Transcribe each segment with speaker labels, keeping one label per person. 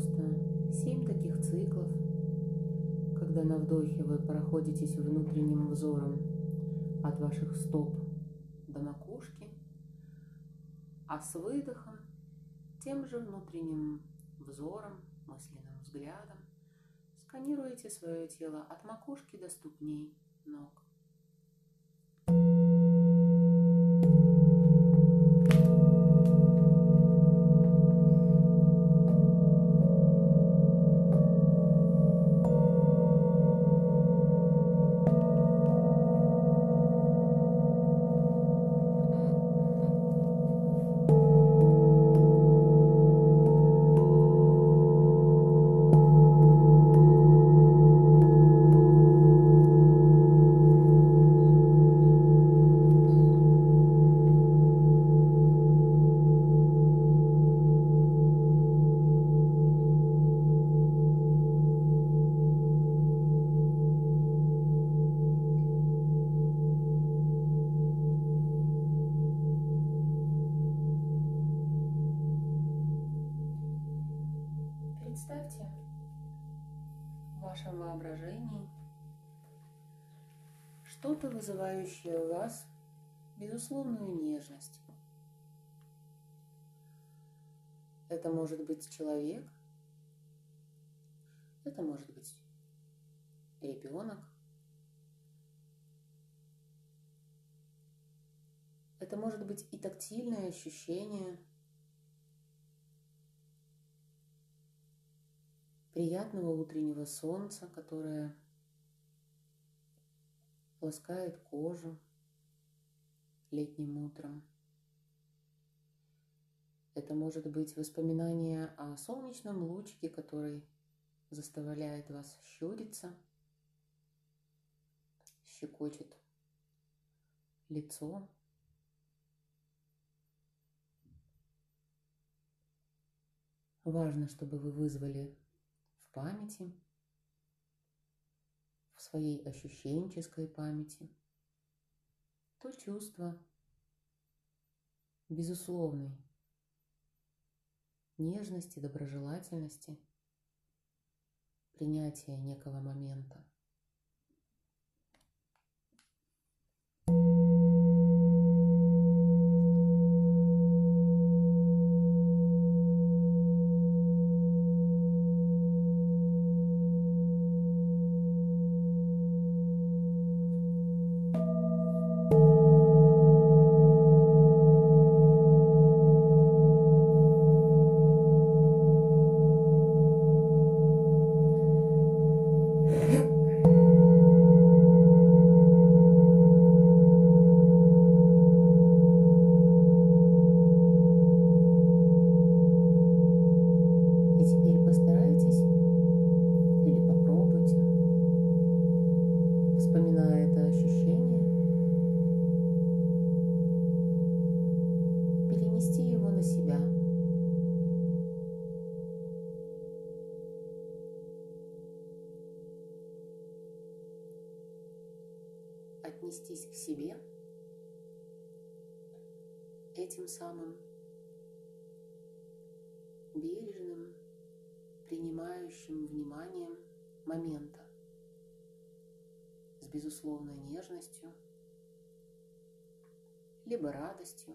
Speaker 1: просто 7 таких циклов, когда на вдохе вы проходитесь внутренним взором от ваших стоп до макушки, а с выдохом тем же внутренним взором, мысленным взглядом сканируете свое тело от макушки до ступней ног. Что-то, вызывающее у вас безусловную нежность. Это может быть человек, это может быть ребенок, это может быть и тактильное ощущение – приятного утреннего солнца, которое ласкает кожу летним утром. Это может быть воспоминание о солнечном лучике, который заставляет вас щуриться, щекочет лицо. Важно, чтобы вы вызвали памяти, в своей ощущенческой памяти, то чувство безусловной нежности, доброжелательности, принятия некого момента. отнестись к себе этим самым бережным, принимающим вниманием момента с безусловной нежностью, либо радостью,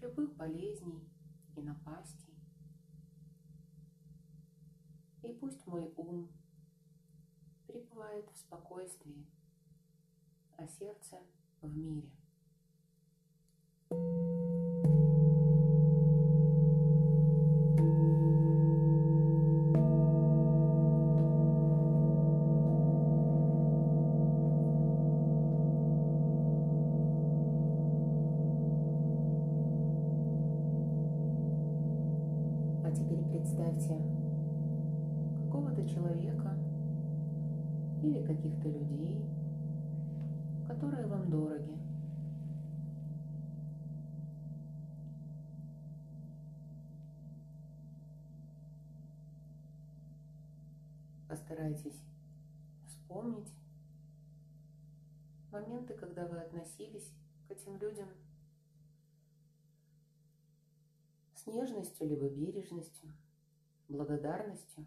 Speaker 1: любых болезней и напастей. И пусть мой ум пребывает в спокойствии, а сердце в мире. Или каких-то людей, которые вам дороги. Постарайтесь вспомнить моменты, когда вы относились к этим людям с нежностью либо бережностью, благодарностью.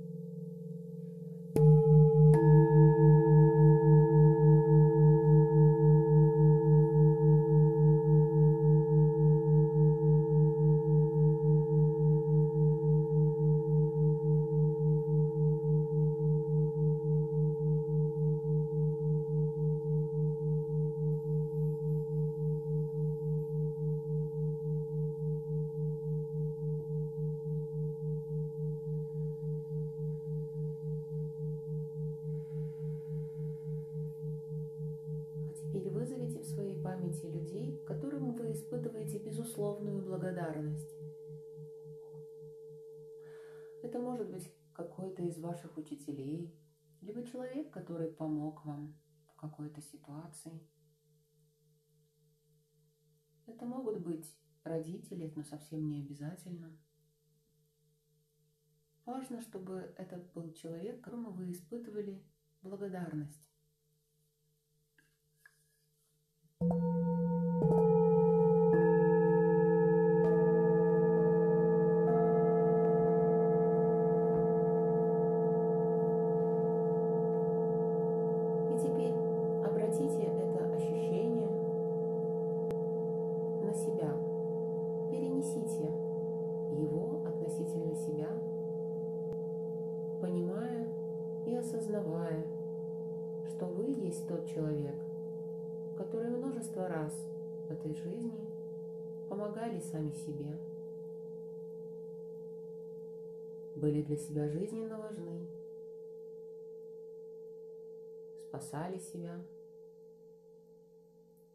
Speaker 1: может быть какой-то из ваших учителей, либо человек, который помог вам в какой-то ситуации. Это могут быть родители, но совсем не обязательно. Важно, чтобы это был человек, которому вы испытывали благодарность. Жизненно важны, спасали себя.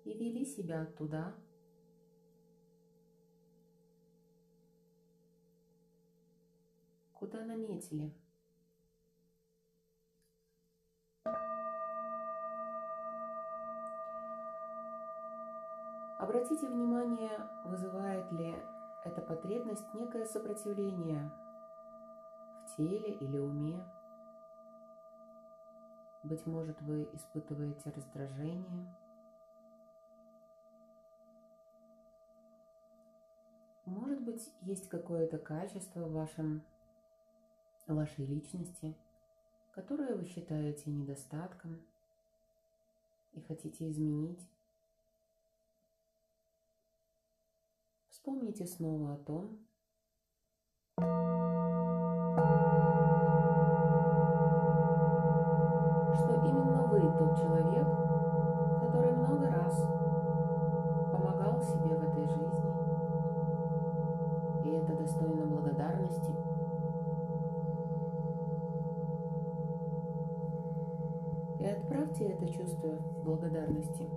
Speaker 1: И вели себя туда, куда наметили. Обратите внимание, вызывает ли эта потребность некое сопротивление теле или уме. Быть может, вы испытываете раздражение. Может быть, есть какое-то качество в вашем, вашей личности, которое вы считаете недостатком и хотите изменить. Вспомните снова о том, вы тот человек, который много раз помогал себе в этой жизни, и это достойно благодарности. И отправьте это чувство благодарности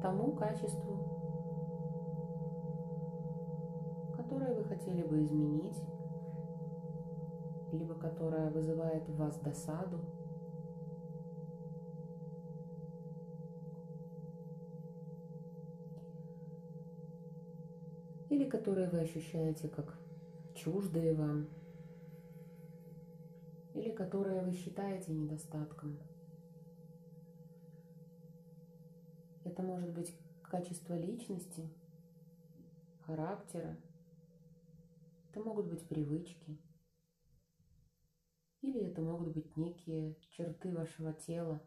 Speaker 1: тому качеству, хотели бы изменить, либо которая вызывает в вас досаду, или которые вы ощущаете как чуждые вам, или которые вы считаете недостатком. Это может быть качество личности, характера. Это могут быть привычки. Или это могут быть некие черты вашего тела,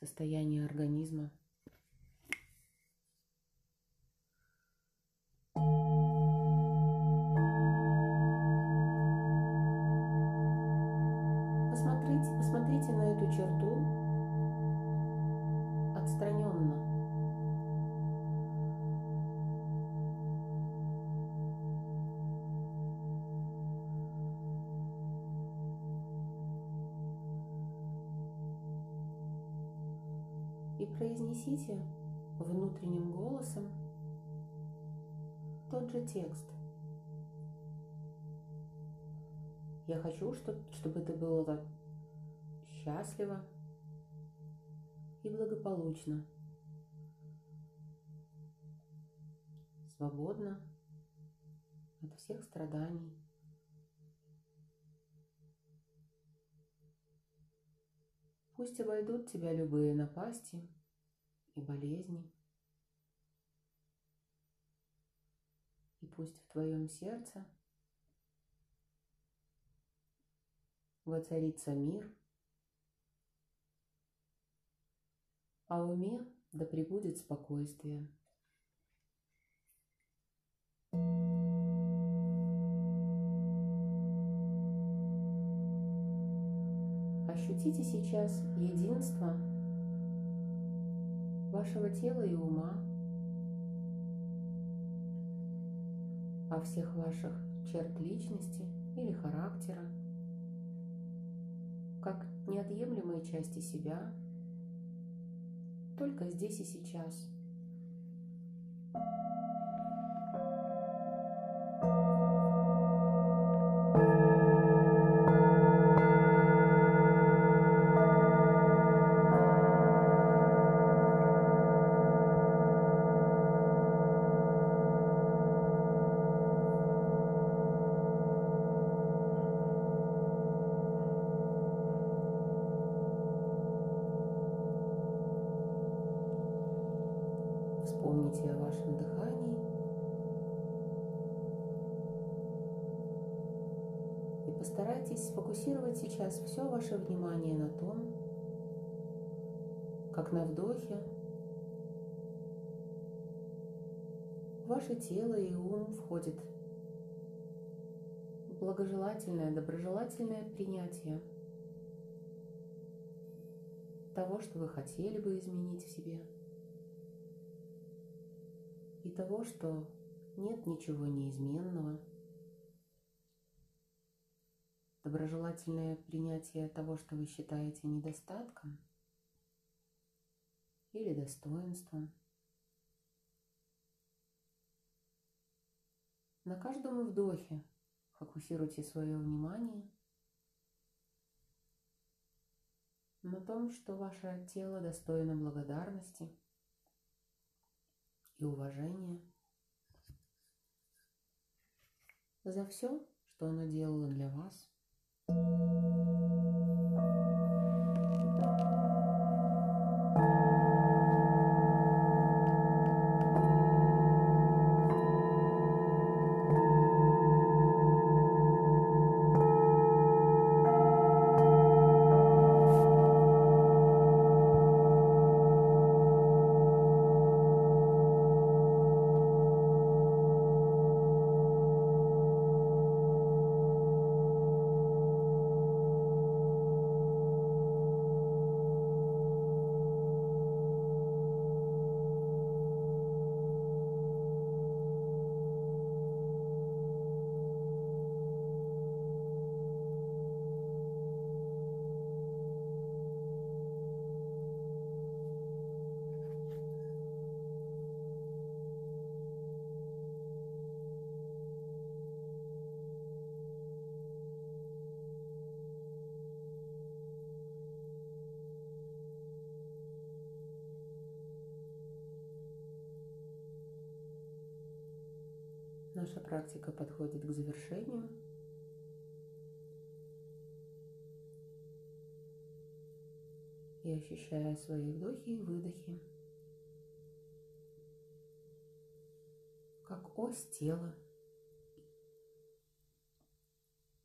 Speaker 1: состояние организма. Черту отстраненно. И произнесите внутренним голосом тот же текст. Я хочу, чтобы это было счастливо и благополучно, свободно от всех страданий. Пусть обойдут тебя любые напасти и болезни. И пусть в твоем сердце воцарится мир, а уме да пребудет спокойствие. Ощутите сейчас единство вашего тела и ума, о всех ваших черт личности или характера, как неотъемлемые части себя, только здесь и сейчас – Вспомните о вашем дыхании. И постарайтесь сфокусировать сейчас все ваше внимание на том, как на вдохе ваше тело и ум входит в благожелательное, доброжелательное принятие того, что вы хотели бы изменить в себе – и того, что нет ничего неизменного. Доброжелательное принятие того, что вы считаете недостатком или достоинством. На каждом вдохе фокусируйте свое внимание на том, что ваше тело достойно благодарности – и уважение за все, что оно делало для вас. Наша практика подходит к завершению. и ощущая свои вдохи и выдохи, как ось тела,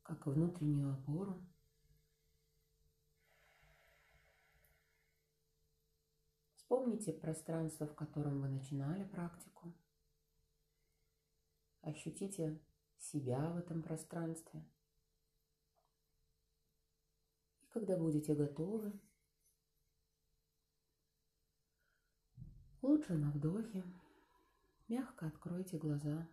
Speaker 1: как внутреннюю опору. Вспомните пространство, в котором вы начинали практику. Ощутите себя в этом пространстве. И когда будете готовы, лучше на вдохе, мягко откройте глаза.